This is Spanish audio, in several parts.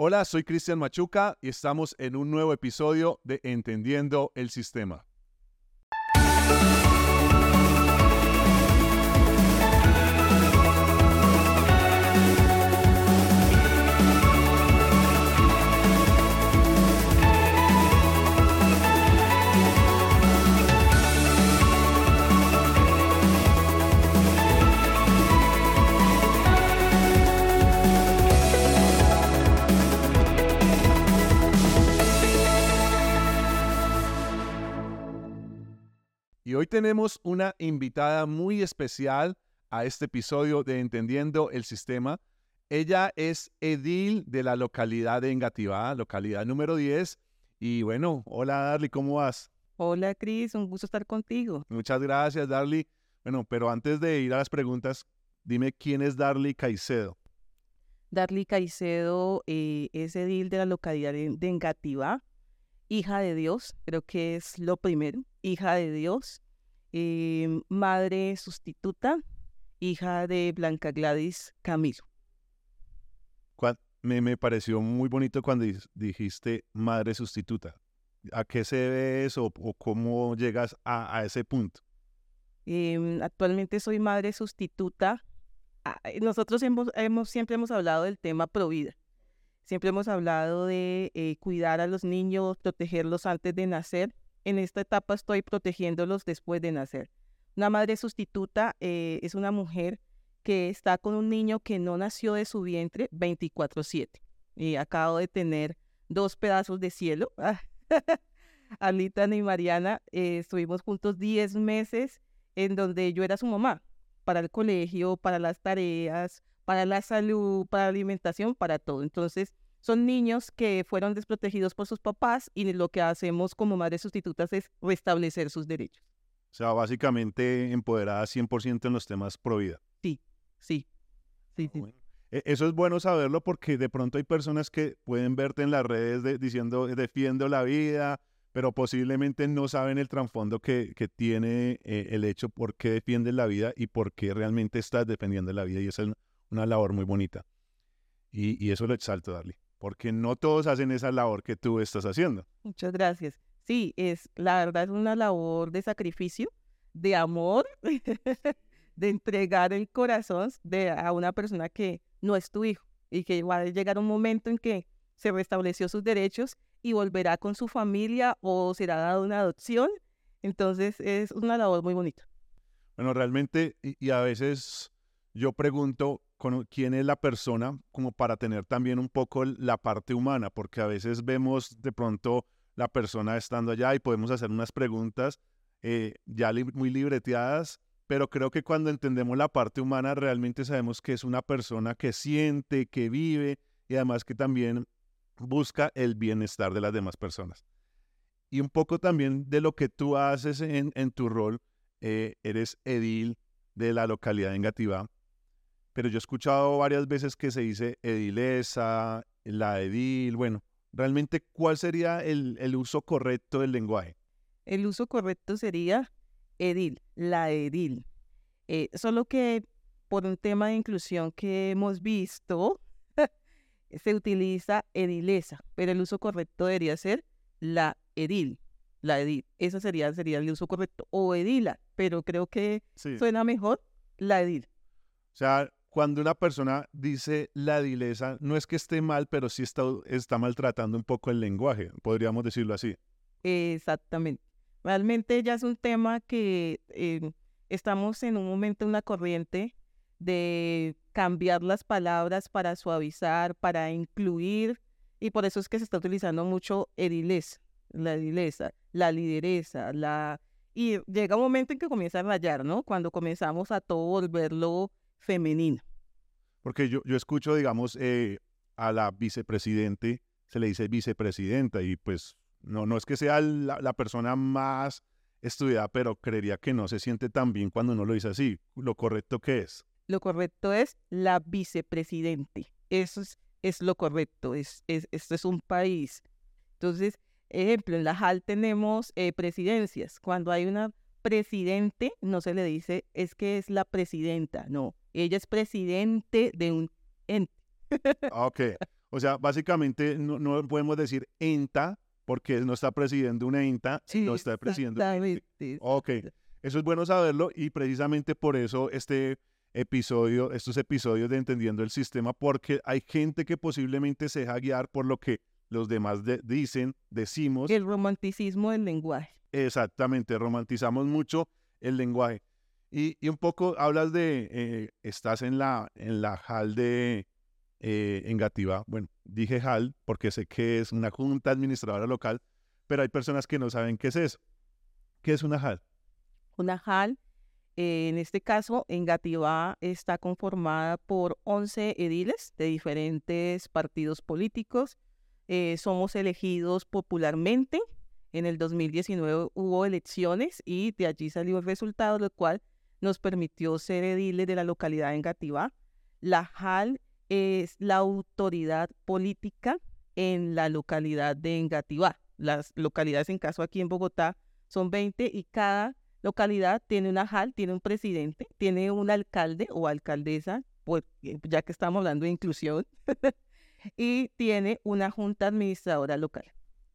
Hola, soy Cristian Machuca y estamos en un nuevo episodio de Entendiendo el Sistema. Y hoy tenemos una invitada muy especial a este episodio de Entendiendo el Sistema. Ella es Edil de la localidad de Engativá, localidad número 10. Y bueno, hola Darly, ¿cómo vas? Hola Cris, un gusto estar contigo. Muchas gracias Darly. Bueno, pero antes de ir a las preguntas, dime quién es Darly Caicedo. Darly Caicedo eh, es edil de la localidad de, de Engativá, hija de Dios, creo que es lo primero, hija de Dios, eh, madre sustituta, hija de Blanca Gladys Camilo. Me, me pareció muy bonito cuando dijiste madre sustituta. ¿A qué se debe eso o cómo llegas a, a ese punto? Em, actualmente soy madre sustituta. Ah, Nosotros hemos, hemos- siempre hemos hablado del tema provida. Siempre hemos hablado de eh, cuidar a los niños, protegerlos antes de nacer. En esta etapa estoy protegiéndolos después de nacer. Una madre sustituta eh, es una mujer que está con un niño que no nació de su vientre 24/7. Y acabo de tener dos pedazos de cielo. Alita y Mariana eh, estuvimos juntos 10 meses en donde yo era su mamá, para el colegio, para las tareas, para la salud, para la alimentación, para todo. Entonces, son niños que fueron desprotegidos por sus papás y lo que hacemos como madres sustitutas es restablecer sus derechos. O sea, básicamente empoderada 100% en los temas pro vida. Sí, sí, sí. Bueno, e- Eso es bueno saberlo porque de pronto hay personas que pueden verte en las redes de- diciendo defiendo la vida, pero posiblemente no saben el trasfondo que, que tiene eh, el hecho por qué defiendes la vida y por qué realmente estás defendiendo la vida. Y esa es una labor muy bonita. Y, y eso lo exalto, Darly, porque no todos hacen esa labor que tú estás haciendo. Muchas gracias. Sí, es la verdad es una labor de sacrificio, de amor, de entregar el corazón de a una persona que no es tu hijo y que va a llegar un momento en que se restableció sus derechos y volverá con su familia o será dado una adopción. Entonces es una labor muy bonita. Bueno, realmente, y, y a veces yo pregunto con- quién es la persona como para tener también un poco la parte humana, porque a veces vemos de pronto la persona estando allá y podemos hacer unas preguntas eh, ya muy libreteadas, pero creo que cuando entendemos la parte humana realmente sabemos que es una persona que siente, que vive y además que también busca el bienestar de las demás personas. Y un poco también de lo que tú haces en, en tu rol, eh, eres edil de la localidad de Engativá, pero yo he escuchado varias veces que se dice edilesa, la edil, bueno, realmente cuál sería el, el uso correcto del lenguaje. El uso correcto sería edil, la edil. Eh, solo que por un tema de inclusión que hemos visto, se utiliza edilesa, pero el uso correcto debería ser la edil, la edil. Ese sería, sería el uso correcto. O edila, pero creo que Sí. suena mejor la edil. O sea, cuando una persona dice la edilesa, no es que esté mal, pero sí está, está maltratando un poco el lenguaje, podríamos decirlo así. Exactamente. Realmente ya es un tema que eh, estamos en un momento, en una corriente de cambiar las palabras para suavizar, para incluir, y por eso es que se está utilizando mucho edilesa, la edilesa, la lideresa, la... Y llega un momento en que comienza a rayar, ¿no? Cuando comenzamos a todo volverlo femenino. Porque yo, yo escucho, digamos, eh, a la vicepresidente, se le dice vicepresidenta y pues no, no es que sea la, persona más estudiada, pero creería que no se siente tan bien cuando uno lo dice así. Lo correcto que es. Lo correcto es la vicepresidente. Eso es, es lo correcto. Es, es, esto es un país. Entonces, ejemplo, en la JAL tenemos eh, presidencias. Cuando hay una presidente, no se le dice es que es la presidenta. No, ella es presidente de un ente. Ah, Ok. O sea, básicamente no, no podemos decir ENTA porque no está presidiendo una ENTA, no está presidiendo. Exactamente. Ok, eso es bueno saberlo y precisamente por eso este episodio, estos episodios de Entendiendo el Sistema, porque hay gente que posiblemente se deja guiar por lo que los demás de- dicen, decimos. El romanticismo del lenguaje. Exactamente, romantizamos mucho el lenguaje. Y, un poco hablas de, eh, estás en la, en la HAL de eh, Engativá. Bueno, dije HAL porque sé que es una junta administradora local, pero hay personas que no saben qué es eso. ¿Qué es una HAL? Una JAL, eh, en este caso, Engativá está conformada por 11 ediles de diferentes partidos políticos. Somos elegidos popularmente. En el 2019 hubo elecciones y de allí salió el resultado, lo cual nos permitió ser ediles de la localidad de Engativá. La JAL es la autoridad política en la localidad de Engativá. Las localidades, en caso aquí en Bogotá, son 20 y cada localidad tiene una JAL, tiene un presidente, tiene un alcalde o alcaldesa, pues, ya que estamos hablando de inclusión, y tiene una junta administradora local.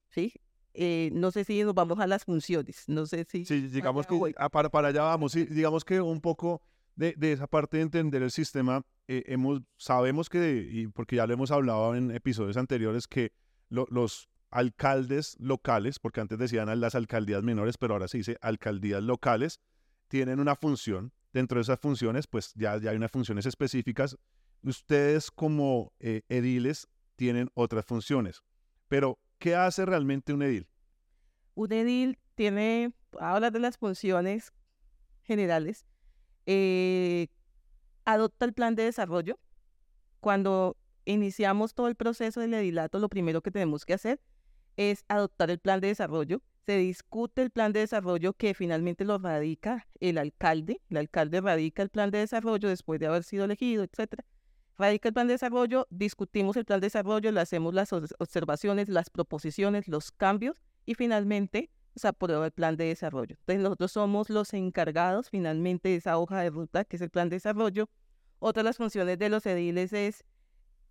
¿sí? Eh, no sé si nos vamos a las funciones, no sé si... Sí, digamos que ah, para, para allá vamos. Sí, digamos que un poco de, de esa parte de entender el sistema, eh, hemos, sabemos que, y porque ya lo hemos hablado en episodios anteriores, que lo- los alcaldes locales, porque antes decían las alcaldías menores, pero ahora se dice alcaldías locales, tienen una función. Dentro de esas funciones, pues ya, ya hay unas funciones específicas. Ustedes como eh, ediles tienen otras funciones. Pero, ¿qué hace realmente un edil? un edil tiene, habla de las funciones generales, eh, adopta el plan de desarrollo. Cuando iniciamos todo el proceso del edilato, lo primero que tenemos que hacer es adoptar el plan de desarrollo. Se discute el plan de desarrollo que finalmente lo radica el alcalde. El alcalde radica el plan de desarrollo después de haber sido elegido, etcétera. Radica el plan de desarrollo, discutimos el plan de desarrollo, le hacemos las obs- observaciones, las proposiciones, los cambios y finalmente se aprueba el plan de desarrollo. Entonces nosotros somos los encargados finalmente de esa hoja de ruta que es el plan de desarrollo. Otra de las funciones de los ediles es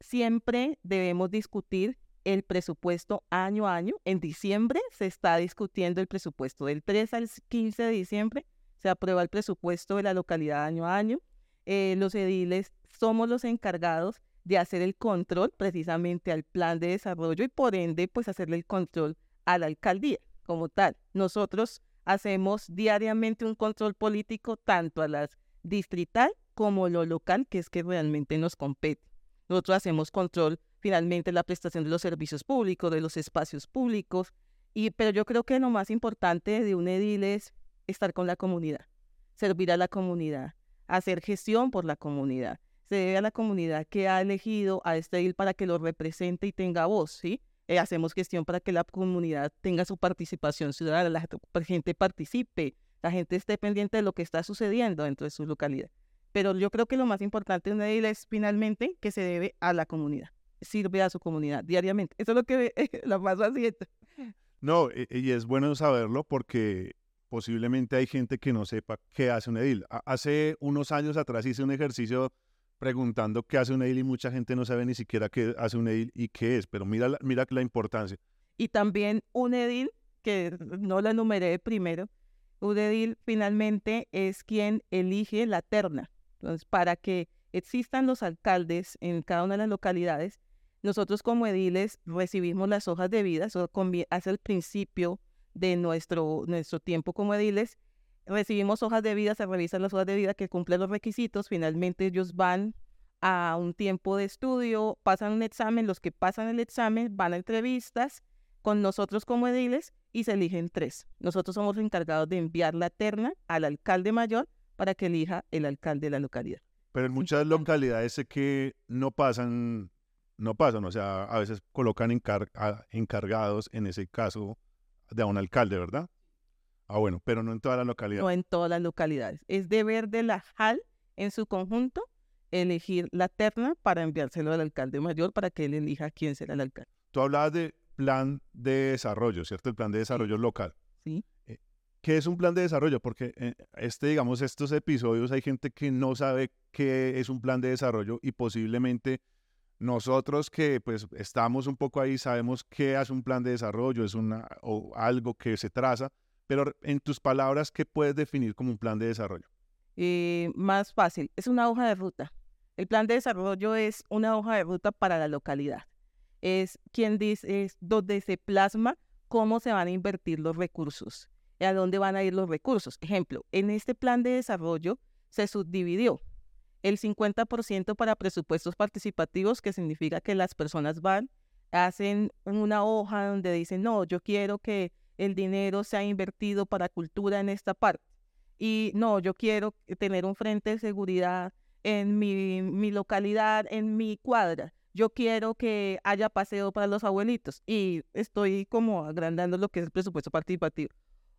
siempre debemos discutir el presupuesto año a año. En diciembre se está discutiendo el presupuesto. Del 3 al 15 de diciembre se aprueba el presupuesto de la localidad año a año. Eh, los ediles somos los encargados de hacer el control precisamente al plan de desarrollo y por ende pues hacerle el control a la alcaldía como tal. Nosotros hacemos diariamente un control político tanto a las distrital como lo local, que es que realmente nos compete. Nosotros hacemos control finalmente la prestación de los servicios públicos, de los espacios públicos, y, pero yo creo que lo más importante de un edil es estar con la comunidad, servir a la comunidad, hacer gestión por la comunidad. Se debe a la comunidad que ha elegido a este edil para que lo represente y tenga voz, ¿sí? Eh, hacemos gestión para que la comunidad tenga su participación ciudadana, la gente participe, la gente esté pendiente de lo que está sucediendo dentro de su localidad. Pero yo creo que lo más importante de un edil es finalmente que se debe a la comunidad, sirve a su comunidad diariamente. Eso es lo que la más haciendo. No, e- y es bueno saberlo porque posiblemente hay gente que no sepa qué hace un edil. Hace unos años atrás hice un ejercicio preguntando qué hace un edil y mucha gente no sabe ni siquiera qué hace un edil y qué es, pero mira la, mira la importancia. Y también un edil, que no la enumeré primero, un edil finalmente es quien elige la terna. Entonces, para que existan los alcaldes en cada una de las localidades, nosotros como ediles recibimos las hojas de vida, eso hace el principio de nuestro, nuestro tiempo como ediles. Recibimos hojas de vida, se revisan las hojas de vida que cumplen los requisitos, finalmente ellos van a un tiempo de estudio, pasan un examen, los que pasan el examen van a entrevistas con nosotros como ediles y se eligen tres. Nosotros somos los encargados de enviar la terna al alcalde mayor para que elija el alcalde de la localidad. Pero en muchas localidades sé que no pasan, no pasan, o sea, a veces colocan encar- encargados, en ese caso, de a un alcalde, ¿verdad? Ah, bueno, pero no en todas las localidades. No en todas las localidades. Es deber de la JAL en su conjunto elegir la terna para enviárselo al alcalde mayor para que él elija quién será el alcalde. Tú hablabas de plan de desarrollo, ¿cierto? El plan de desarrollo local. ¿sí? ¿Qué es un plan de desarrollo? Porque eh, este, digamos, estos episodios hay gente que no sabe qué es un plan de desarrollo y posiblemente nosotros que pues estamos un poco ahí, sabemos qué hace un plan de desarrollo, es una, o algo que se traza, pero en tus palabras, ¿qué puedes definir como un plan de desarrollo? Eh, más fácil, es una hoja de ruta. El plan de desarrollo es una hoja de ruta para la localidad. Es quien dice, es donde se plasma cómo se van a invertir los recursos, y a dónde van a ir los recursos. Ejemplo, en este plan de desarrollo se subdividió el 50% para presupuestos participativos, que significa que las personas van, hacen una hoja donde dicen, no, yo quiero que el dinero sea invertido para cultura en esta parte. Y no, yo quiero tener un frente de seguridad en mi, mi localidad, en mi cuadra. Yo quiero que haya paseo para los abuelitos. Y estoy como agrandando lo que es el presupuesto participativo.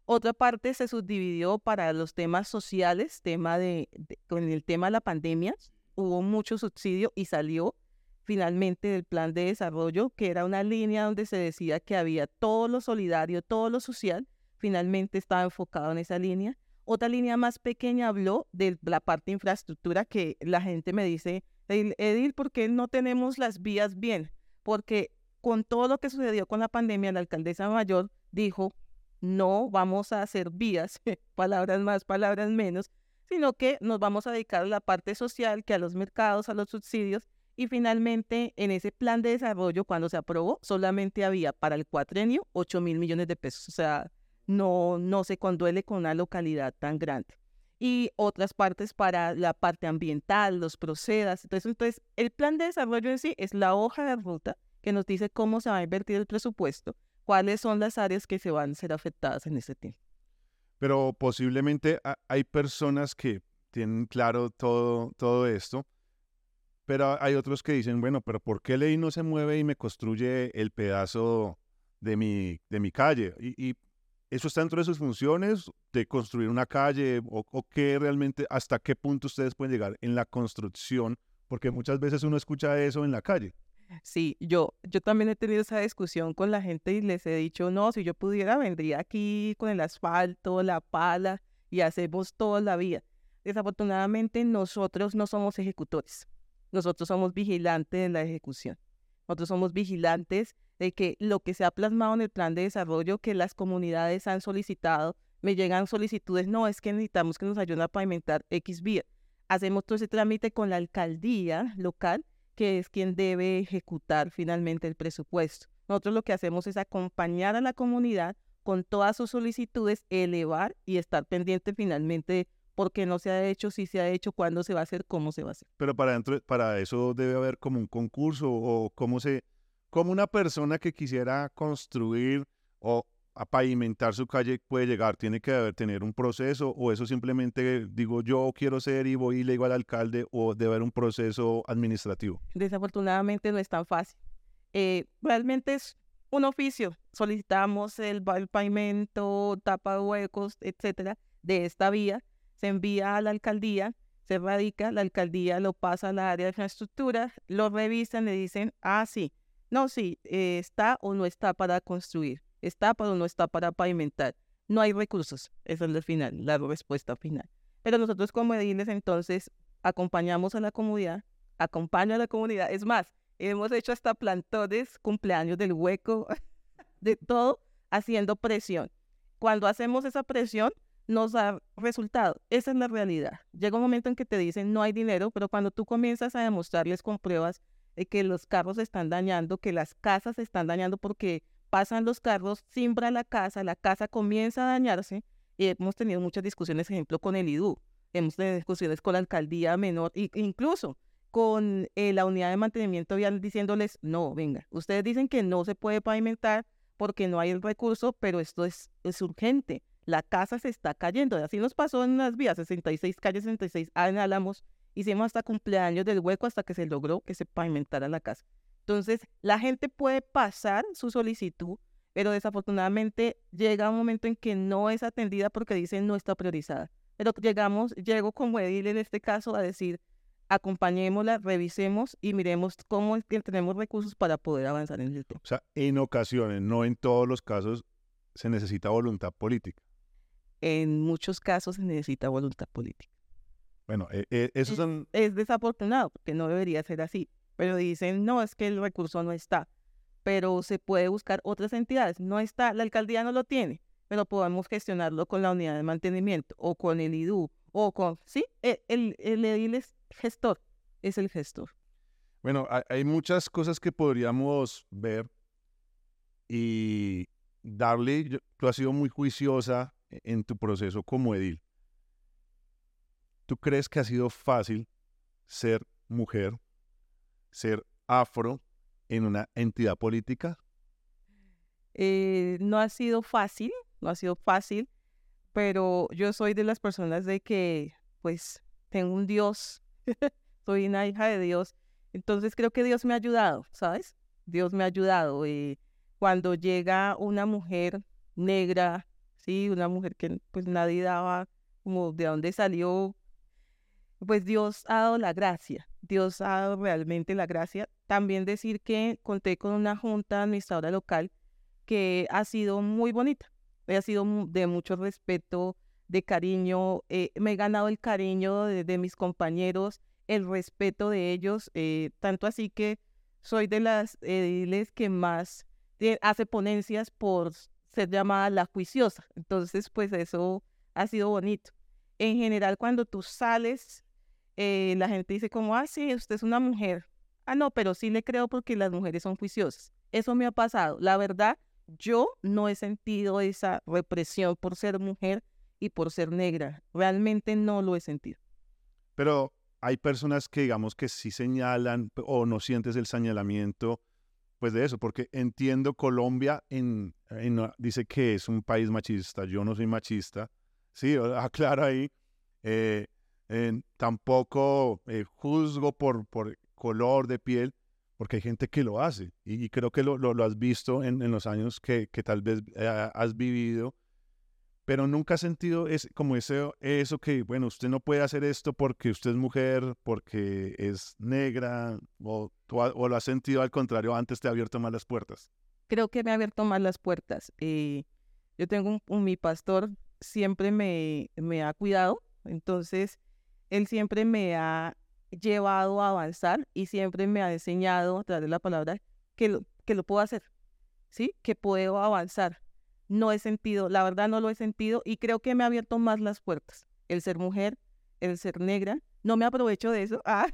Otra parte se subdividió para los temas sociales, tema de, con el tema de la pandemia, hubo mucho subsidio y salió finalmente del plan de desarrollo, que era una línea donde se decía que había todo lo solidario, todo lo social, finalmente estaba enfocado en esa línea. Otra línea más pequeña habló de la parte de infraestructura que la gente me dice, Edil, ¿por qué no tenemos las vías bien? Porque con todo lo que sucedió con la pandemia, la alcaldesa mayor dijo, no vamos a hacer vías, palabras más, palabras menos, sino que nos vamos a dedicar a la parte social, que a los mercados, a los subsidios. Y finalmente, en ese plan de desarrollo, cuando se aprobó, solamente había para el cuatrenio 8 mil millones de pesos. O sea, no, no se conduele con una localidad tan grande. Y otras partes para la parte ambiental, los procedas. Entonces, entonces, el plan de desarrollo en sí es la hoja de ruta que nos dice cómo se va a invertir el presupuesto cuáles son las áreas que se van a ser afectadas en ese tiempo. Pero posiblemente hay personas que tienen claro todo, todo esto, pero hay otros que dicen, bueno, pero ¿por qué ley no se mueve y me construye el pedazo de mi, de mi calle? Y, eso está dentro de sus funciones de construir una calle o, o qué realmente, hasta qué punto ustedes pueden llegar en la construcción, porque muchas veces uno escucha eso en la calle. Sí, yo, yo también he tenido esa discusión con la gente y les he dicho, no, si yo pudiera, vendría aquí con el asfalto, la pala y hacemos toda la vía. Desafortunadamente nosotros no somos ejecutores, nosotros somos vigilantes de la ejecución. Nosotros somos vigilantes de que lo que se ha plasmado en el plan de desarrollo que las comunidades han solicitado, me llegan solicitudes, no, es que necesitamos que nos ayuden a pavimentar X vía. Hacemos todo ese trámite con la alcaldía local que es quien debe ejecutar finalmente el presupuesto. Nosotros lo que hacemos es acompañar a la comunidad con todas sus solicitudes, elevar y estar pendiente finalmente de por qué no se ha hecho, si se ha hecho, cuándo se va a hacer, cómo se va a hacer. Pero para, dentro, para eso debe haber como un concurso o cómo se, como una persona que quisiera construir o a pavimentar su calle puede llegar? ¿Tiene que haber, tener un proceso o eso simplemente digo yo quiero ser y voy y le digo al alcalde o debe haber un proceso administrativo? Desafortunadamente no es tan fácil. Eh, realmente es un oficio. Solicitamos el, pavimento, tapa huecos, etcétera, de esta vía. Se envía a la alcaldía, se radica, la alcaldía lo pasa al área de infraestructura, lo revisan, le dicen, ah, sí, no, sí, eh, está o no está para construir ¿Está pero no está para pavimentar? No hay recursos. Esa es la final, la respuesta final. Pero nosotros como ediles entonces acompañamos a la comunidad, acompaño a la comunidad. Es más, hemos hecho hasta plantones, cumpleaños del hueco, de todo, haciendo presión. Cuando hacemos esa presión, nos da resultado. Esa es la realidad. Llega un momento en que te dicen no hay dinero, pero cuando tú comienzas a demostrarles con pruebas de que los carros se están dañando, que las casas se están dañando porque pasan los carros, simbra la casa, la casa comienza a dañarse y hemos tenido muchas discusiones, ejemplo, con el IDU, hemos tenido discusiones con la alcaldía menor, incluso con eh, la unidad de mantenimiento vial diciéndoles, no, venga, ustedes dicen que no se puede pavimentar porque no hay el recurso, pero esto es, urgente, la casa se está cayendo, así nos pasó en las vías 66, calle 66, en Álamos, hicimos hasta cumpleaños del hueco hasta que se logró que se pavimentara la casa. Entonces, la gente puede pasar su solicitud, pero desafortunadamente llega un momento en que no es atendida porque dicen no está priorizada. Pero llegamos, llego como edil en este caso a decir, acompañémosla, revisemos y miremos cómo tenemos recursos para poder avanzar en el tema. O sea, en ocasiones, no en todos los casos, se necesita voluntad política. En muchos casos se necesita voluntad política. Bueno, eh, eh, eso es, son... Es desafortunado porque no debería ser así pero dicen, no, es que el recurso no está, pero se puede buscar otras entidades. No está, la alcaldía no lo tiene, pero podemos gestionarlo con la unidad de mantenimiento o con el IDU o con, sí, e, el, el, edil es gestor, es el gestor. Bueno, hay muchas cosas que podríamos ver y darle, tú has sido muy juiciosa en tu proceso como edil. ¿Tú crees que ha sido fácil ser mujer, ser afro en una entidad política? Eh, no ha sido fácil, no ha sido fácil, pero yo soy de las personas de que, pues, tengo un Dios, soy una hija de Dios, entonces creo que Dios me ha ayudado, ¿sabes? Dios me ha ayudado. Eh, cuando llega una mujer negra, sí, una mujer que pues nadie daba como de dónde salió, pues Dios ha dado la gracia, Dios ha dado realmente la gracia. También decir que conté con una junta administradora local que ha sido muy bonita, ha sido de mucho respeto, de cariño, eh, me he ganado el cariño de, mis compañeros, el respeto de ellos, eh, tanto así que soy de las ediles que más hace ponencias por ser llamada la juiciosa. Entonces, pues eso ha sido bonito. En general, cuando tú sales eh, la gente dice como, ah, sí, usted es una mujer. Ah, no, pero sí le creo porque las mujeres son juiciosas. Eso me ha pasado. La verdad, yo no he sentido esa represión por ser mujer y por ser negra. Realmente no lo he sentido. Pero hay personas que digamos que sí señalan o no sientes el señalamiento pues de eso, porque entiendo Colombia en, dice que es un país machista, yo no soy machista, sí, aclara ahí, eh, tampoco eh, juzgo por, por color de piel, porque hay gente que lo hace. Y, creo que lo, lo, has visto en, en los años que, que tal vez eh, has vivido. Pero nunca has sentido es, como ese, eso que, bueno, usted no puede hacer esto porque usted es mujer, porque es negra, o, o lo has sentido al contrario, antes te ha abierto más las puertas. Creo que me ha abierto más las puertas. Eh, yo tengo un, mi pastor, siempre me, me ha cuidado, entonces él siempre me ha llevado a avanzar y siempre me ha enseñado a través de la palabra que lo, que lo puedo hacer, ¿sí? Que puedo avanzar. No he sentido, la verdad no lo he sentido y creo que me ha abierto más las puertas. El ser mujer, el ser negra. No me aprovecho de eso, ah,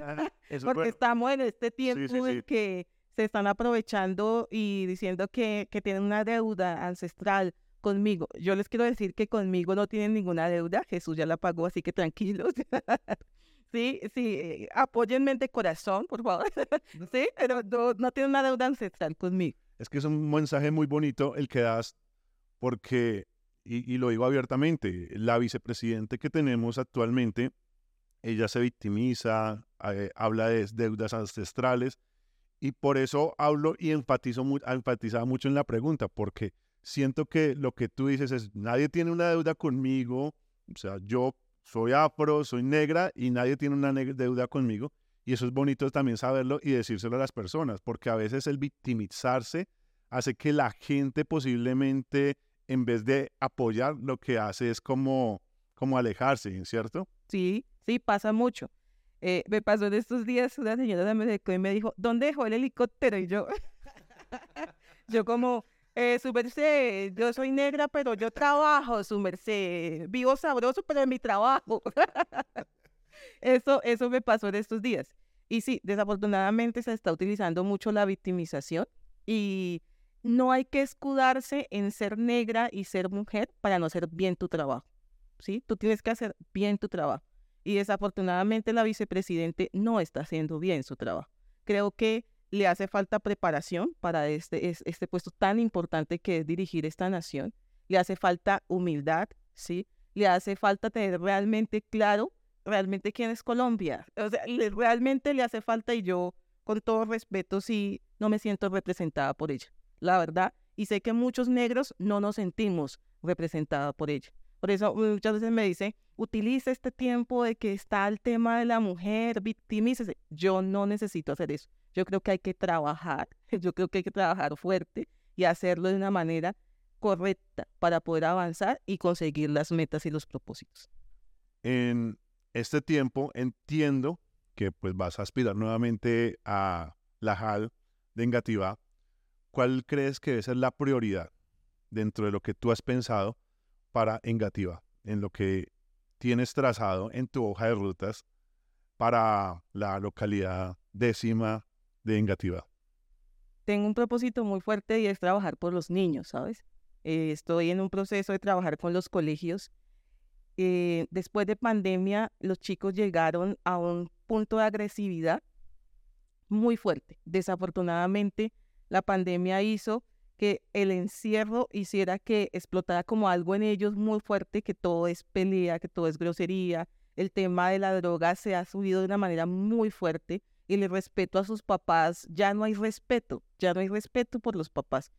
porque estamos en este tiempo en que se están aprovechando y diciendo que, que tienen una deuda ancestral conmigo. Yo les quiero decir que conmigo no tienen ninguna deuda, Jesús ya la pagó, así que tranquilos. sí, sí, eh, apóyenme de corazón, por favor. sí, pero no, no tienen una deuda ancestral conmigo. Es que es un mensaje muy bonito el que das, porque, y, y lo digo abiertamente, la vicepresidente que tenemos actualmente, ella se victimiza, eh, habla de deudas ancestrales, y por eso hablo y enfatizo, enfatizaba mucho en la pregunta, porque siento que lo que tú dices es, nadie tiene una deuda conmigo, o sea, yo soy afro, soy negra y nadie tiene una deuda conmigo. Y eso es bonito también saberlo y decírselo a las personas, porque a veces el victimizarse hace que la gente posiblemente, en vez de apoyar, lo que hace es como, como alejarse, ¿cierto? Sí, sí, pasa mucho. Eh, me pasó en estos días, una señora me y me dijo, ¿dónde dejó el helicóptero? Y yo, yo como, eh, su merced, yo soy negra, pero yo trabajo, su merced. Vivo sabroso, pero en mi trabajo. eso, eso me pasó en estos días. Y sí, desafortunadamente se está utilizando mucho la victimización y no hay que escudarse en ser negra y ser mujer para no hacer bien tu trabajo. ¿Sí? Tú tienes que hacer bien tu trabajo. Y desafortunadamente la vicepresidente no está haciendo bien su trabajo. Creo que le hace falta preparación para este, este puesto tan importante que es dirigir esta nación, le hace falta humildad, ¿sí? Le hace falta tener realmente claro realmente quién es Colombia. O sea, realmente le hace falta y yo, con todo respeto, sí, no me siento representada por ella, la verdad. Y sé que muchos negros no nos sentimos representados por ella. Por eso muchas veces me dice, utiliza este tiempo de que está el tema de la mujer, victimícese. Yo no necesito hacer eso. Yo creo que hay que trabajar, yo creo que hay que trabajar fuerte y hacerlo de una manera correcta para poder avanzar y conseguir las metas y los propósitos. En este tiempo entiendo que pues vas a aspirar nuevamente a la JAL de Engativá, ¿cuál crees que debe ser la prioridad dentro de lo que tú has pensado para Engativá, en lo que tienes trazado en tu hoja de rutas para la localidad décima de? Tengo un propósito muy fuerte y es trabajar por los niños, ¿sabes? Eh, estoy en un proceso de trabajar con los colegios. Eh, después de pandemia, los chicos llegaron a un punto de agresividad muy fuerte. Desafortunadamente, la pandemia hizo que el encierro hiciera que explotara como algo en ellos muy fuerte, que todo es pelea, que todo es grosería. El tema de la droga se ha subido de una manera muy fuerte el respeto a sus papás, ya no hay respeto, ya no hay respeto por los papás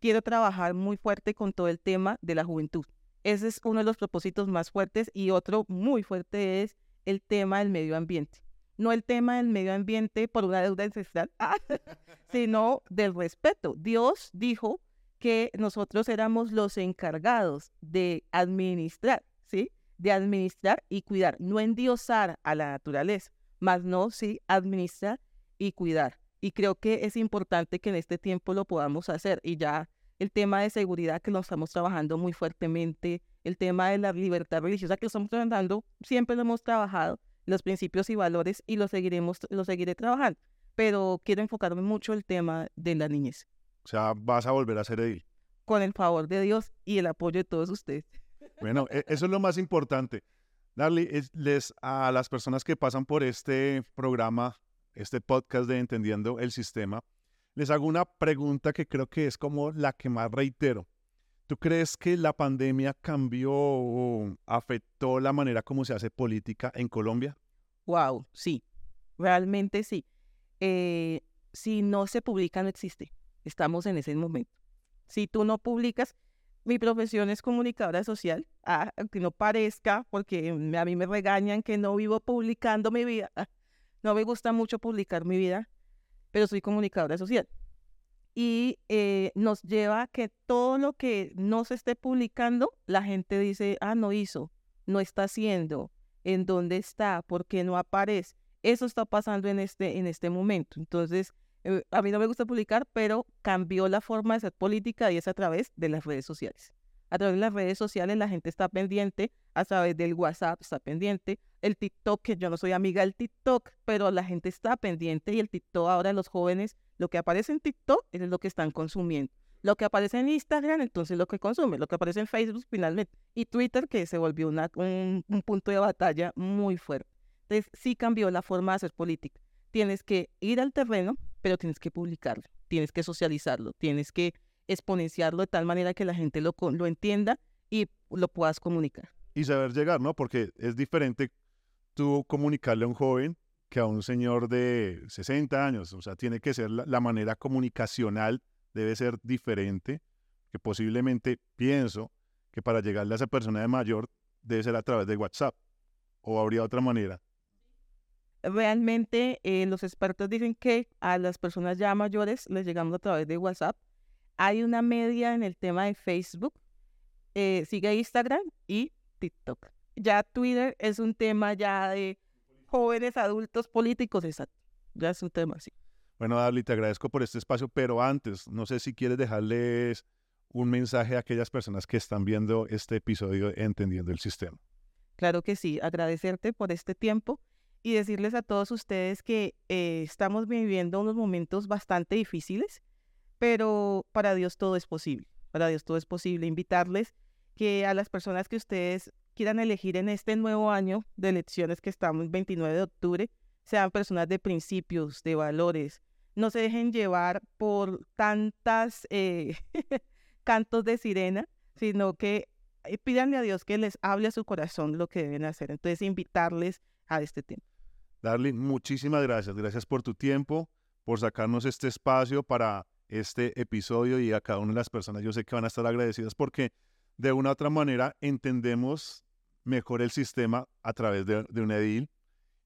quiero trabajar muy fuerte con todo el tema de la juventud. Ese es uno de los propósitos más fuertes y otro muy fuerte es el tema del medio ambiente. No el tema del medio ambiente por una deuda ancestral, sino del respeto. Dios dijo que nosotros éramos los encargados de administrar, ¿sí? De administrar y cuidar, no endiosar a la naturaleza, más no, sí, administrar y cuidar. Y creo que es importante que en este tiempo lo podamos hacer. Y ya el tema de seguridad que lo estamos trabajando muy fuertemente, el tema de la libertad religiosa que lo estamos trabajando, siempre lo hemos trabajado, los principios y valores y lo seguiremos, lo seguiré trabajando. Pero quiero enfocarme mucho el tema de la niñez. O sea, vas a volver a ser edil. Con el favor de Dios y el apoyo de todos ustedes. Bueno, e, eso es lo más importante. Darle les, a las personas que pasan por este programa este podcast de Entendiendo el Sistema, les hago una pregunta que creo que es como la que más reitero. ¿Tú crees que la pandemia cambió o afectó la manera como se hace política en Colombia? Wow, sí, realmente sí. Eh, si no se publica, no existe. Estamos en ese momento. Si tú no publicas, mi profesión es comunicadora social, ah, aunque no parezca, porque a mí me regañan que no vivo publicando mi vida. No me gusta mucho publicar mi vida, pero soy comunicadora social. Y eh, nos lleva a que todo lo que no se esté publicando, la gente dice, ah, no hizo, no está haciendo, en dónde está, por qué no aparece. Eso está pasando en este, en este momento. Entonces, eh, a mí no me gusta publicar, pero cambió la forma de ser política y es a través de las redes sociales. A través de las redes sociales la gente está pendiente, a través del WhatsApp está pendiente, el TikTok, que yo no soy amiga del TikTok, pero la gente está pendiente y el TikTok ahora los jóvenes, lo que aparece en TikTok es lo que están consumiendo. Lo que aparece en Instagram, entonces lo que consume, lo que aparece en Facebook finalmente, y Twitter, que se volvió un punto de batalla muy fuerte. Entonces sí cambió la forma de hacer política. Tienes que ir al terreno, pero tienes que publicarlo, tienes que socializarlo, tienes que exponenciarlo de tal manera que la gente lo, lo entienda y lo puedas comunicar. Y saber llegar, ¿no? Porque es diferente tú comunicarle a un joven que a un señor de 60 años. O sea, tiene que ser la, manera comunicacional, debe ser diferente, que posiblemente pienso que para llegarle a esa persona de mayor debe ser a través de WhatsApp. ¿O habría otra manera? Realmente eh, los expertos dicen que a las personas ya mayores les llegamos a través de WhatsApp. Hay una media en el tema de Facebook, eh, sigue Instagram y TikTok ya Twitter es un tema ya de jóvenes adultos políticos, exacto. Ya es un tema así. Bueno, Darly, te agradezco por este espacio, pero antes, no sé si quieres dejarles un mensaje a aquellas personas que están viendo este episodio Entendiendo el Sistema. Claro que sí, agradecerte por este tiempo y decirles a todos ustedes que eh, estamos viviendo unos momentos bastante difíciles, pero para Dios todo es posible. Para Dios todo es posible. Invitarles que a las personas que ustedes quieran elegir en este nuevo año de elecciones que estamos el 29 de octubre, sean personas de principios, de valores. No se dejen llevar por tantas eh, cantos de sirena, sino que eh, pídanle a Dios que les hable a su corazón lo que deben hacer. Entonces, invitarles a este tema. Darlene, muchísimas gracias. Gracias por tu tiempo, por sacarnos este espacio para este episodio y a cada una de las personas. Yo sé que van a estar agradecidas porque de una u otra manera entendemos mejor el sistema a través de, un edil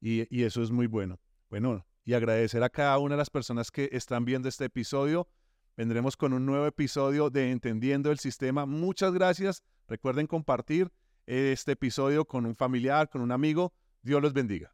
y, eso es muy bueno. Bueno, y agradecer a cada una de las personas que están viendo este episodio. Vendremos con un nuevo episodio de Entendiendo el Sistema. Muchas gracias. Recuerden compartir este episodio con un familiar, con un amigo. Dios los bendiga.